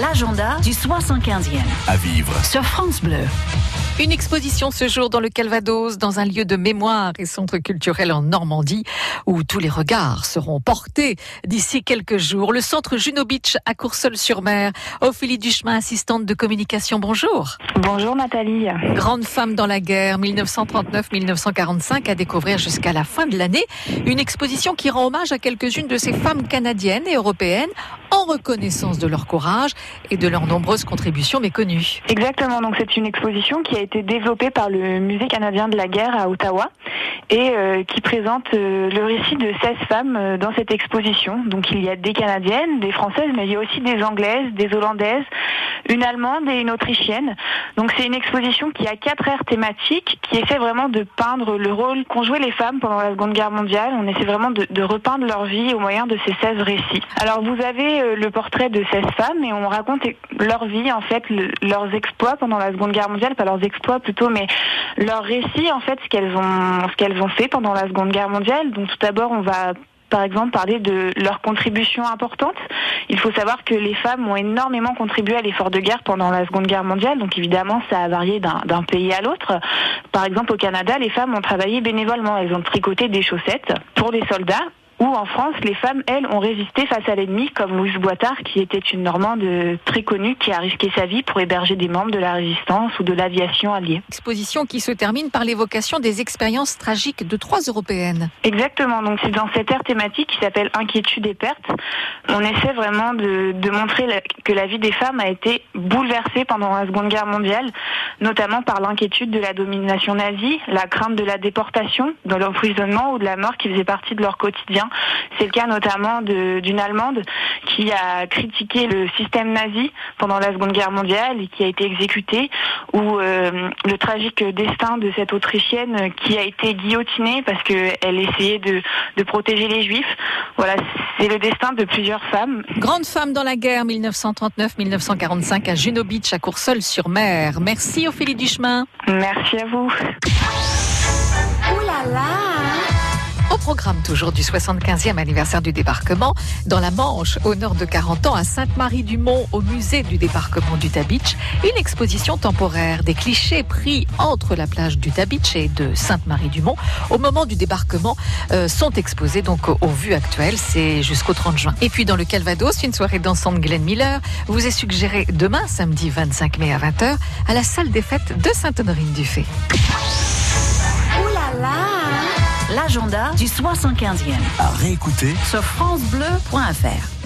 L'agenda du 75e. À vivre. Sur France Bleu. Une exposition ce jour dans le Calvados, dans un lieu de mémoire et centre culturel en Normandie, où tous les regards seront portés d'ici quelques jours. Le centre Juno Beach à Courseul-sur-Mer. Ophélie Duchemin, assistante de communication, bonjour. Bonjour Nathalie. Grande femme dans la guerre, 1939-1945, à découvrir jusqu'à la fin de l'année. Une exposition qui rend hommage à quelques-unes de ces femmes canadiennes et européennes en reconnaissance de leur courage et de leurs nombreuses contributions méconnues. Exactement, donc c'est une exposition qui a été développée par le Musée canadien de la guerre à Ottawa et euh, qui présente euh, le récit de 16 femmes euh, dans cette exposition. Donc il y a des Canadiennes, des Françaises, mais il y a aussi des Anglaises, des Hollandaises, une Allemande et une Autrichienne. Donc c'est une exposition qui a quatre aires thématiques, qui essaie vraiment de peindre le rôle qu'ont joué les femmes pendant la Seconde Guerre mondiale. On essaie vraiment de, de repeindre leur vie au moyen de ces 16 récits. Alors vous avez le portrait de 16 femmes et on raconte leur vie, en fait, le, leurs exploits pendant la Seconde Guerre mondiale, pas leurs exploits plutôt, mais leur récit, en fait, ce qu'elles ont, ce qu'elles ont fait pendant la Seconde Guerre mondiale. Donc tout d'abord, on va par exemple parler de leur contribution importante. Il faut savoir que les femmes ont énormément contribué à l'effort de guerre pendant la Seconde Guerre mondiale, donc évidemment ça a varié d'un pays à l'autre. Par exemple au Canada, les femmes ont travaillé bénévolement, elles ont tricoté des chaussettes pour les soldats où en France, les femmes, elles, ont résisté face à l'ennemi, comme Louise Boitard, qui était une Normande très connue, qui a risqué sa vie pour héberger des membres de la résistance ou de l'aviation alliée. Exposition qui se termine par l'évocation des expériences tragiques de trois Européennes. Exactement, donc c'est dans cette ère thématique qui s'appelle Inquiétude et perte, on essaie vraiment de, de montrer la, que la vie des femmes a été bouleversée pendant la Seconde Guerre mondiale, notamment par l'inquiétude de la domination nazie, la crainte de la déportation, de l'emprisonnement ou de la mort qui faisait partie de leur quotidien c'est le cas notamment d'une Allemande qui a critiqué le système nazi pendant la Seconde Guerre mondiale et qui a été exécutée, ou euh, le tragique destin de cette Autrichienne qui a été guillotinée parce qu'elle essayait de, de protéger les Juifs. Voilà, c'est le destin de plusieurs femmes. Grande femme dans la guerre 1939-1945 à Juno Beach à Courseul-sur-Mer. Merci Ophélie Duchemin. Merci à vous. Programme toujours du 75e anniversaire du débarquement, dans la Manche, au nord de 40 ans, à Sainte-Marie-du-Mont, au musée du débarquement d'Utah Beach, une exposition temporaire des clichés pris entre la plage d'Utah Beach et de Sainte-Marie-du-Mont au moment du débarquement euh, sont exposés donc au, au vu actuel, c'est jusqu'au 30 juin. Et puis dans le Calvados, une soirée dansante Glenn Miller vous est suggérée demain, samedi 25 mai à 20h, à la salle des fêtes de Sainte-Honorine-du-Fay. L'agenda du 75e. À réécouter sur francebleu.fr.